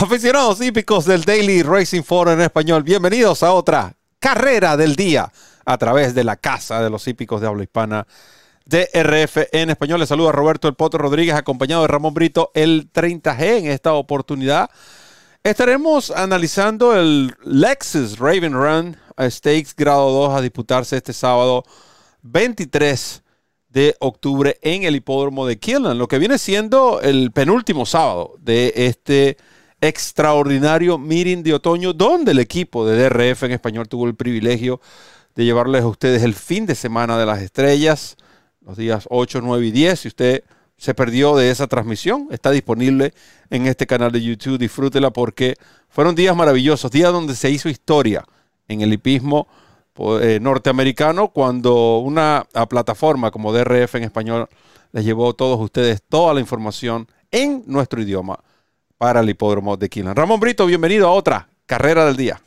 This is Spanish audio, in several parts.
Aficionados hípicos del Daily Racing Forum en español, bienvenidos a otra carrera del día a través de la Casa de los Hípicos de Habla Hispana DRF en español. Les saluda Roberto El Poto Rodríguez, acompañado de Ramón Brito, el 30G en esta oportunidad. Estaremos analizando el Lexus Raven Run Stakes grado 2 a disputarse este sábado 23 de octubre en el hipódromo de Killen, lo que viene siendo el penúltimo sábado de este extraordinario meeting de otoño, donde el equipo de DRF en español tuvo el privilegio de llevarles a ustedes el fin de semana de las estrellas, los días 8, 9 y 10. Si usted se perdió de esa transmisión, está disponible en este canal de YouTube. Disfrútela porque fueron días maravillosos, días donde se hizo historia en el hipismo eh, norteamericano cuando una plataforma como DRF en español les llevó a todos ustedes toda la información en nuestro idioma para el hipódromo de Quilán. Ramón Brito, bienvenido a otra carrera del día.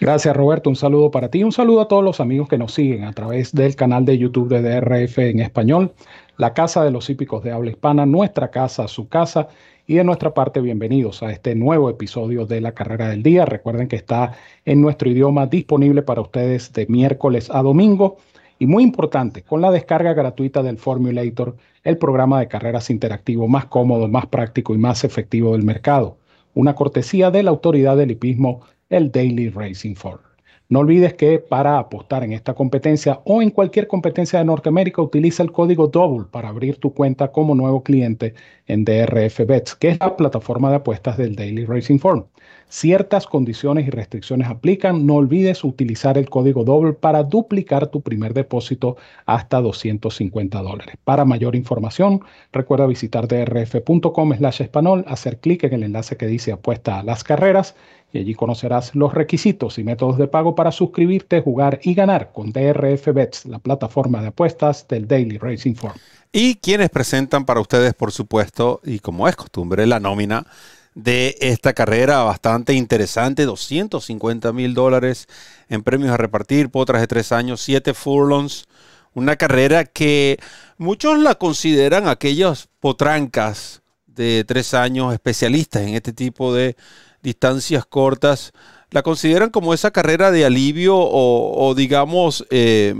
Gracias Roberto, un saludo para ti, un saludo a todos los amigos que nos siguen a través del canal de YouTube de DRF en español, la Casa de los Hípicos de Habla Hispana, nuestra casa, su casa, y de nuestra parte bienvenidos a este nuevo episodio de la Carrera del Día. Recuerden que está en nuestro idioma disponible para ustedes de miércoles a domingo y muy importante, con la descarga gratuita del Formulator, el programa de carreras interactivo más cómodo, más práctico y más efectivo del mercado. Una cortesía de la autoridad del hipismo, el Daily Racing Form. No olvides que para apostar en esta competencia o en cualquier competencia de Norteamérica utiliza el código DOUBLE para abrir tu cuenta como nuevo cliente en DRF Bets, que es la plataforma de apuestas del Daily Racing Form. Ciertas condiciones y restricciones aplican. No olvides utilizar el código DOUBLE para duplicar tu primer depósito hasta 250 dólares. Para mayor información, recuerda visitar drf.com slash español, hacer clic en el enlace que dice apuesta a las carreras y allí conocerás los requisitos y métodos de pago para suscribirte, jugar y ganar con DRF Bets, la plataforma de apuestas del Daily Racing Form. Y quienes presentan para ustedes, por supuesto, y como es costumbre, la nómina de esta carrera bastante interesante, 250 mil dólares en premios a repartir, potras de tres años, siete furlongs, una carrera que muchos la consideran aquellas potrancas de tres años especialistas en este tipo de distancias cortas, la consideran como esa carrera de alivio o, digamos, eh,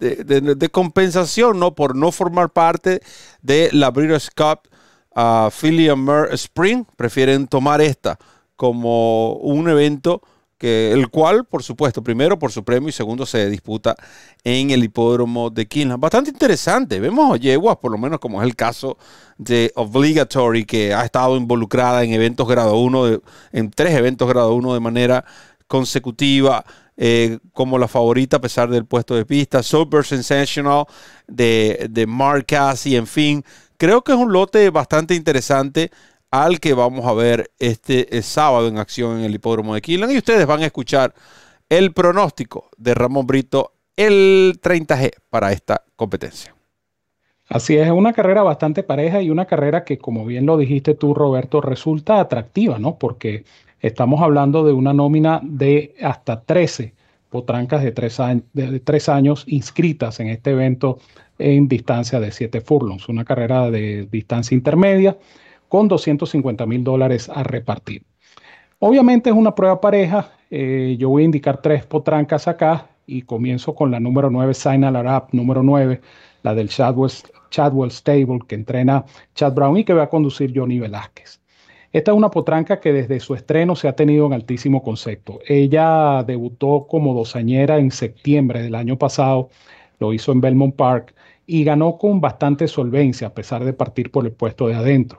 de, compensación, ¿no? Por no formar parte de la British Cup uh, Philly Spring, prefieren tomar esta como un evento que el cual, por supuesto, primero por su premio y segundo se disputa en el hipódromo de Kinland. Bastante interesante. Vemos yeguas, por lo menos como es el caso de Obligatory, que ha estado involucrada en eventos grado 1, en tres eventos grado 1 de manera consecutiva. Eh, como la favorita a pesar del puesto de pista, Super Sensational de, de Mark Cassie, en fin, creo que es un lote bastante interesante al que vamos a ver este eh, sábado en acción en el hipódromo de Quillan. Y ustedes van a escuchar el pronóstico de Ramón Brito, el 30G para esta competencia. Así es una carrera bastante pareja y una carrera que, como bien lo dijiste tú, Roberto, resulta atractiva, ¿no? Porque estamos hablando de una nómina de hasta 13 potrancas de tres, años, inscritas en este evento en distancia de 7 furlongs, una carrera de distancia intermedia con 250 mil dólares a repartir. Obviamente es una prueba pareja. Eh, yo voy a indicar tres potrancas acá y comienzo con la número 9, Signal Arab, número 9, la del Chadwell, Chadwell Stable, que entrena Chad Brown y que va a conducir Johnny Velázquez. Esta es una potranca que desde su estreno se ha tenido en altísimo concepto. Ella debutó como dosañera en septiembre del año pasado, lo hizo en Belmont Park y ganó con bastante solvencia a pesar de partir por el puesto de adentro.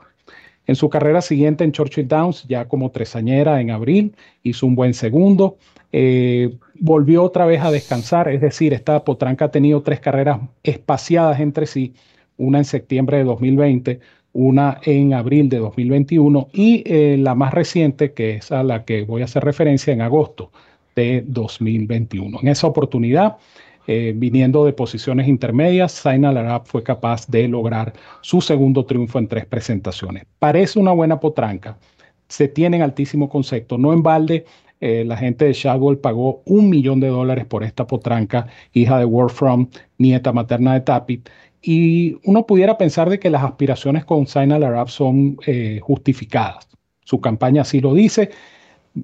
En su carrera siguiente en Churchill Downs, ya como tresañera en abril, hizo un buen segundo. Eh, volvió otra vez a descansar, es decir, esta potranca ha tenido tres carreras espaciadas entre sí, una en septiembre de 2020, una en abril de 2021 y eh, la más reciente, que es a la que voy a hacer referencia, en agosto de 2021. En esa oportunidad, eh, viniendo de posiciones intermedias, Zainal Arab fue capaz de lograr su segundo triunfo en tres presentaciones. Parece una buena potranca, se tiene en altísimo concepto, no en balde. Eh, la gente de Shadwell pagó un millón de dólares por esta potranca, hija de From, nieta materna de Tapit, y uno pudiera pensar de que las aspiraciones con Zainal Arab son eh, justificadas. su campaña así lo dice.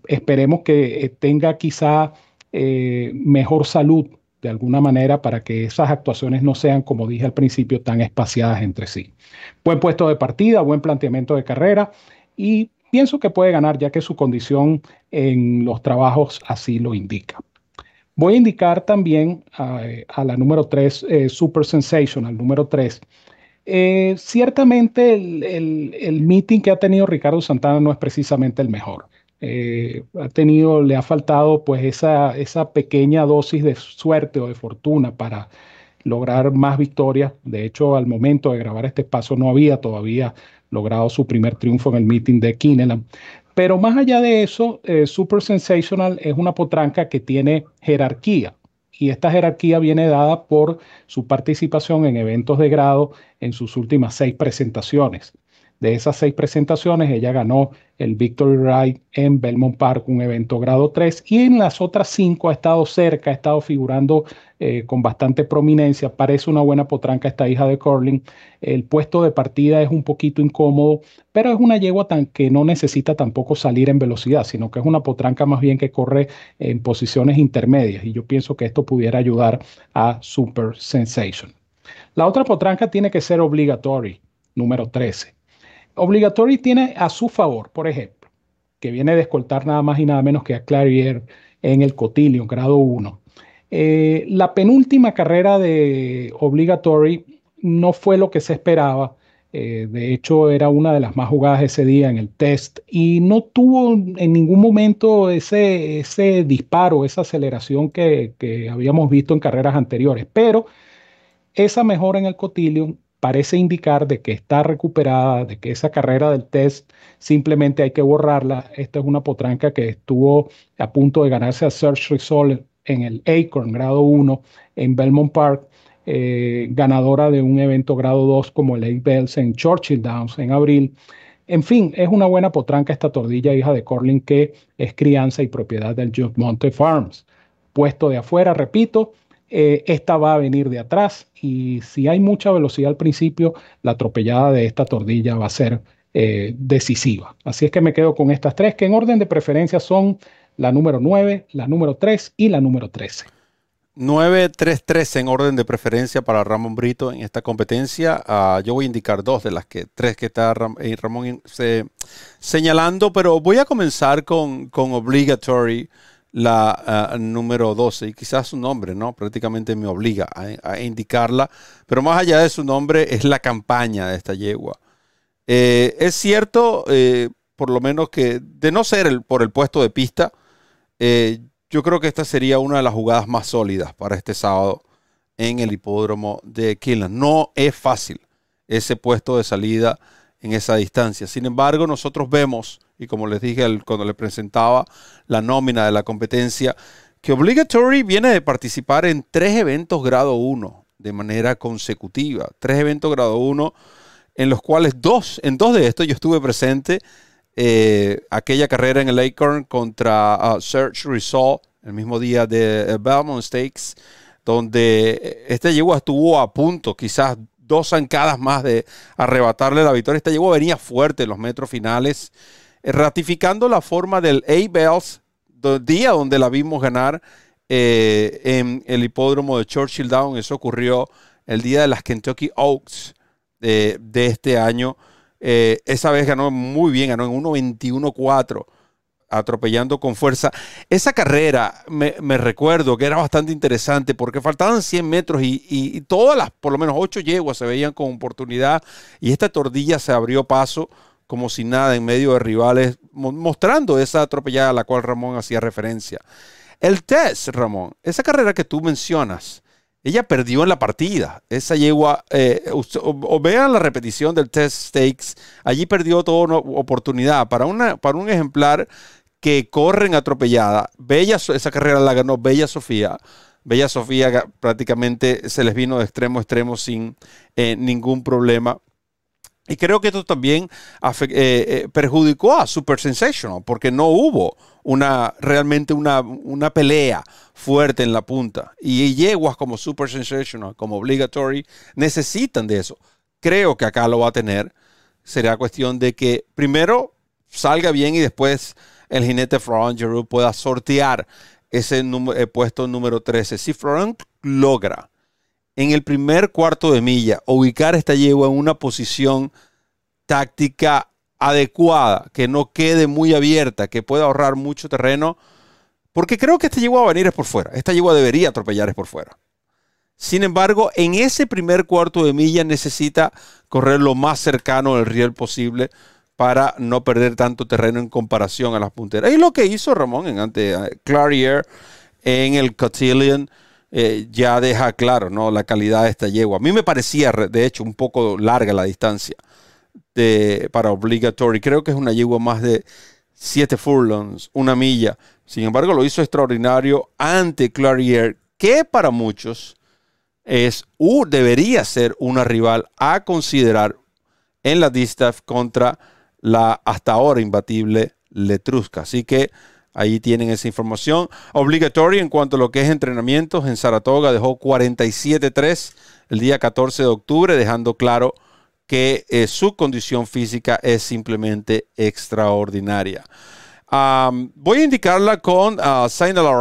Esperemos que eh, tenga quizá eh, mejor salud de alguna manera para que esas actuaciones no sean, como dije al principio, tan espaciadas entre sí. Buen puesto de partida, buen planteamiento de carrera y pienso que puede ganar ya que su condición en los trabajos así lo indica. Voy a indicar también a, la número 3, eh, Super Sensational, número 3. Eh, ciertamente el, el, meeting que ha tenido Ricardo Santana no es precisamente el mejor. Eh, ha tenido, le ha faltado pues esa, esa pequeña dosis de suerte o de fortuna para lograr más victorias. De hecho, al momento de grabar este paso no había todavía logrado su primer triunfo en el meeting de Kineland. Pero más allá de eso, eh, Super Sensational es una potranca que tiene jerarquía. Y esta jerarquía viene dada por su participación en eventos de grado en sus últimas seis presentaciones. De esas seis presentaciones, ella ganó el Victory Ride en Belmont Park, un evento grado 3, y en las otras cinco ha estado cerca, ha estado figurando eh, con bastante prominencia. Parece una buena potranca esta hija de Corling. El puesto de partida es un poquito incómodo, pero es una yegua tan que no necesita tampoco salir en velocidad, sino que es una potranca más bien que corre en posiciones intermedias, y yo pienso que esto pudiera ayudar a Super Sensation. La otra potranca tiene que ser obligatory, número 13. Obligatory tiene a su favor, por ejemplo, que viene de escoltar nada más y nada menos que a Clarier en el Cotillion, grado 1. Eh, la penúltima carrera de Obligatory no fue lo que se esperaba. Eh, de hecho, era una de las más jugadas ese día en el test y no tuvo en ningún momento ese, ese disparo, esa aceleración que, que habíamos visto en carreras anteriores. Pero esa mejora en el Cotillion parece indicar de que está recuperada, de que esa carrera del test simplemente hay que borrarla. Esta es una potranca que estuvo a punto de ganarse a Search Result en el Acorn grado 1 en Belmont Park, eh, ganadora de un evento grado 2 como el Eight Bells en Churchill Downs en abril. En fin, es una buena potranca esta tordilla hija de Corling que es crianza y propiedad del Monte Farms. Puesto de afuera, repito, eh, esta va a venir de atrás y si hay mucha velocidad al principio, la atropellada de esta tordilla va a ser eh, decisiva. Así es que me quedo con estas tres que en orden de preferencia son la número 9, la número 3 y la número 13. 9, 3, 3 en orden de preferencia para Ramón Brito en esta competencia. Uh, yo voy a indicar dos de las que tres que está eh, Ramón señalando, pero voy a comenzar con, con Obligatory la uh, número 12 y quizás su nombre, ¿no? Prácticamente me obliga a, indicarla, pero más allá de su nombre es la campaña de esta yegua. Eh, es cierto, eh, por lo menos que de no ser por el puesto de pista, eh, yo creo que esta sería una de las jugadas más sólidas para este sábado en el hipódromo de Killand. No es fácil ese puesto de salida en esa distancia. Sin embargo, nosotros vemos y como les dije cuando le presentaba la nómina de la competencia, que Obligatory viene de participar en tres eventos grado 1 de manera consecutiva. Tres eventos grado 1 en los cuales dos, en dos de estos yo estuve presente. Eh, aquella carrera en el Acorn contra uh, Search Result, el mismo día de uh, Belmont Stakes, donde este yegua estuvo a punto, quizás dos zancadas más de arrebatarle la victoria. Esta yegua venía fuerte en los metros finales ratificando la forma del A-Bells, día donde la vimos ganar eh, en el hipódromo de Churchill Down. Eso ocurrió el día de las Kentucky Oaks eh, de este año. Eh, esa vez ganó muy bien, ganó en 1.21.4, atropellando con fuerza. Esa carrera me, recuerdo que era bastante interesante porque faltaban 100 metros y, y, todas las, por lo menos 8 yeguas se veían con oportunidad y esta tordilla se abrió paso como si nada en medio de rivales, mostrando esa atropellada a la cual Ramón hacía referencia. El test, Ramón, esa carrera que tú mencionas, ella perdió en la partida. Esa yegua, eh, o, vean la repetición del test stakes, allí perdió toda oportunidad para, una, para un ejemplar que corren atropellada. Bella, esa carrera la ganó Bella Sofía. Bella Sofía prácticamente se les vino de extremo a extremo sin eh, ningún problema. Y creo que esto también eh, eh, perjudicó a Super Sensational porque no hubo una, realmente una, una, pelea fuerte en la punta. Y yeguas como Super Sensational, como Obligatory, necesitan de eso. Creo que acá lo va a tener. Será cuestión de que primero salga bien y después el jinete Florent Geroux pueda sortear ese eh, puesto número 13. Si Florent logra en el primer cuarto de milla ubicar esta yegua en una posición táctica adecuada, que no quede muy abierta, que pueda ahorrar mucho terreno, porque creo que esta yegua va a venir es por fuera. Esta yegua debería atropellar es por fuera. Sin embargo, en ese primer cuarto de milla necesita correr lo más cercano del riel posible para no perder tanto terreno en comparación a las punteras. Y lo que hizo Ramón en ante eh, Clarier en el Cotillion eh, ya deja claro ¿no? la calidad de esta yegua. A mí me parecía, de hecho, un poco larga la distancia de, para obligatory. Creo que es una yegua más de 7 furlongs, una milla. Sin embargo, lo hizo extraordinario ante Clarier, que para muchos es, u debería ser una rival a considerar en la distaff contra la hasta ahora imbatible Letrusca. Así que ahí tienen esa información. Obligatorio en cuanto a lo que es entrenamientos en Saratoga dejó 47-3 el día 14 de octubre, dejando claro que eh, su condición física es simplemente extraordinaria. voy a indicarla con uh,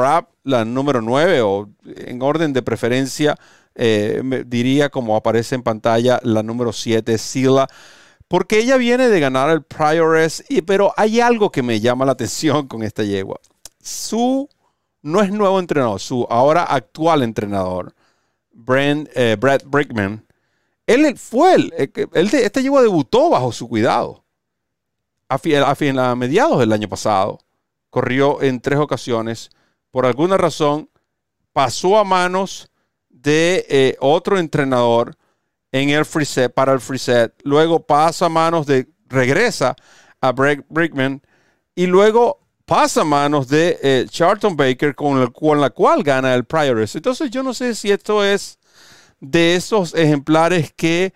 Rap, la número 9, o en orden de preferencia, eh, diría como aparece en pantalla, la número 7, Sila, porque ella viene de ganar el Prioress, y, pero hay algo que me llama la atención con esta yegua. Su, no es nuevo entrenador, su ahora actual entrenador, Brent, eh, Brad Brickman, él fue el, él, este yegua debutó bajo su cuidado a, a, a mediados del año pasado. Corrió en tres ocasiones. Por alguna razón pasó a manos de eh, otro entrenador en el free set, para el free set. Luego pasa a manos de, regresa a Brickman y luego pasa a manos de eh, Charlton Baker con, el, con la cual gana el Prioress. Entonces yo no sé si esto es de esos ejemplares que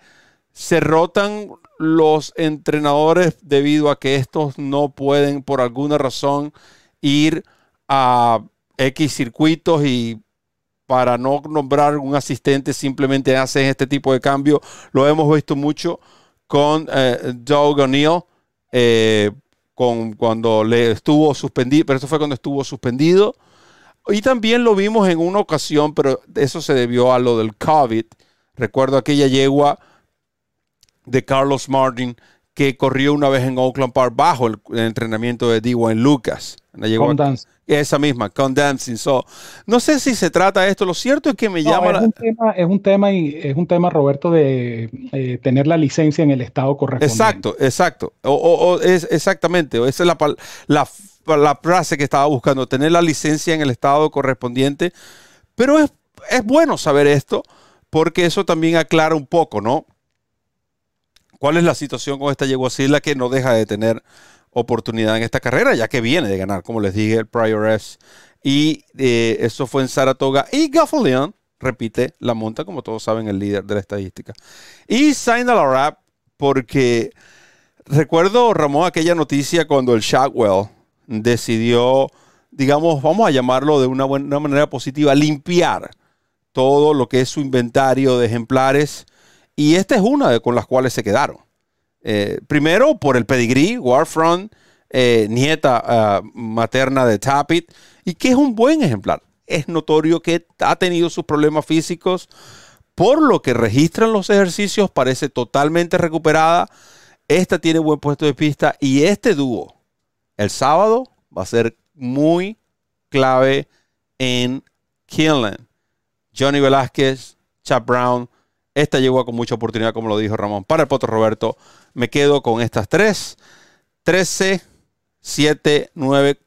se rotan los entrenadores debido a que estos no pueden por alguna razón ir a X circuitos y para no nombrar un asistente simplemente hacen este tipo de cambio. Lo hemos visto mucho con eh, Doug O'Neill, eh, cuando le estuvo suspendido, pero eso fue cuando estuvo suspendido. Y también lo vimos en una ocasión, pero eso se debió a lo del COVID. Recuerdo aquella yegua de Carlos Martin que corrió una vez en Oakland Park bajo el, entrenamiento de Dwayne Lucas. Con dance. Esa misma, con dancing. So, no sé si se trata de esto. Lo cierto es que me llama. Es, un tema, es un tema y es un tema, Roberto, de eh, tener la licencia en el estado correspondiente. Exacto, exacto. O, es exactamente. Esa es la, la la frase que estaba buscando, tener la licencia en el estado correspondiente. Pero es, es bueno saber esto porque eso también aclara un poco, ¿no? ¿Cuál es la situación con esta yeguacila que no deja de tener oportunidad en esta carrera, ya que viene de ganar, como les dije, el Prior S. Y eh, eso fue en Saratoga. Y Gaffalion repite la monta, como todos saben, el líder de la estadística. Y sign la rap, porque recuerdo, Ramón, aquella noticia cuando el Shackwell decidió, digamos, vamos a llamarlo de una, buena, manera positiva, limpiar todo lo que es su inventario de ejemplares. Y esta es una de con las cuales se quedaron. Eh, primero, por el pedigrí, Warfront, eh, nieta ah, materna de Tapit, y que es un buen ejemplar. Es notorio que ha tenido sus problemas físicos, por lo que registran los ejercicios, parece totalmente recuperada. Esta tiene buen puesto de pista y este dúo el sábado va a ser muy clave en Killen. Johnny Velázquez, Chap Brown. Esta llegó con mucha oportunidad, como lo dijo Ramón. Para el Potro Roberto, me quedo con estas tres. 13, 7, 9.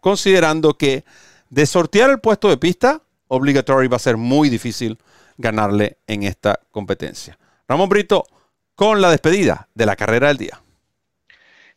Considerando que de sortear el puesto de pista, obligatory va a ser muy difícil ganarle en esta competencia. Ramón Brito con la despedida de la carrera del día.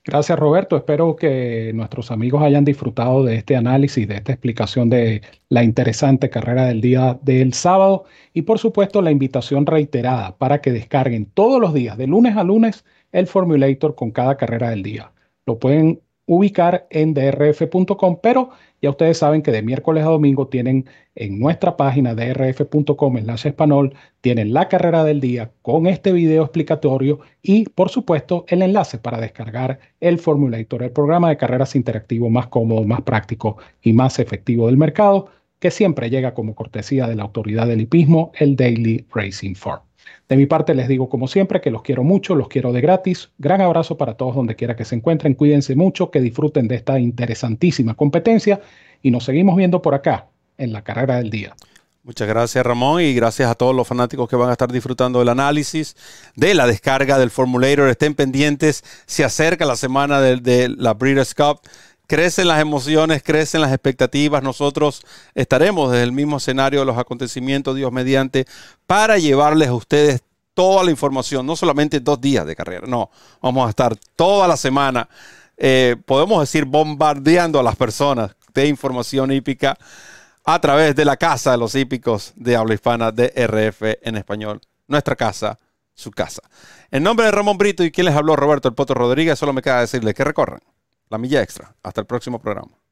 Gracias Roberto, espero que nuestros amigos hayan disfrutado de este análisis, de esta explicación de la interesante carrera del día del sábado y por supuesto la invitación reiterada para que descarguen todos los días, de lunes a lunes, el Formulator con cada carrera del día. Lo pueden ubicar en drf.com, pero ya ustedes saben que de miércoles a domingo tienen en nuestra página drf.com, enlace español, tienen la carrera del día con este video explicatorio y, por supuesto, el enlace para descargar el Formulator, el programa de carreras interactivo más cómodo, más práctico y más efectivo del mercado, que siempre llega como cortesía de la autoridad del hipismo, el Daily Racing Form. De mi parte les digo como siempre que los quiero mucho, los quiero de gratis. Gran abrazo para todos donde quiera que se encuentren. Cuídense mucho, que disfruten de esta interesantísima competencia y nos seguimos viendo por acá en la carrera del día. Muchas gracias Ramón y gracias a todos los fanáticos que van a estar disfrutando del análisis, de la descarga del Formulator. Estén pendientes, se acerca la semana de, de la Breeders' Cup crecen las emociones, crecen las expectativas. Nosotros estaremos desde el mismo escenario de los acontecimientos, Dios mediante, para llevarles a ustedes toda la información, no solamente dos días de carrera, no, vamos a estar toda la semana, eh, podemos decir, bombardeando a las personas de información hípica a través de la Casa de los Hípicos de habla hispana de RF en español. Nuestra casa, su casa. En nombre de Ramón Brito y quien les habló, Roberto El Poto Rodríguez, solo me queda decirles que recorran la milla extra. Hasta el próximo programa.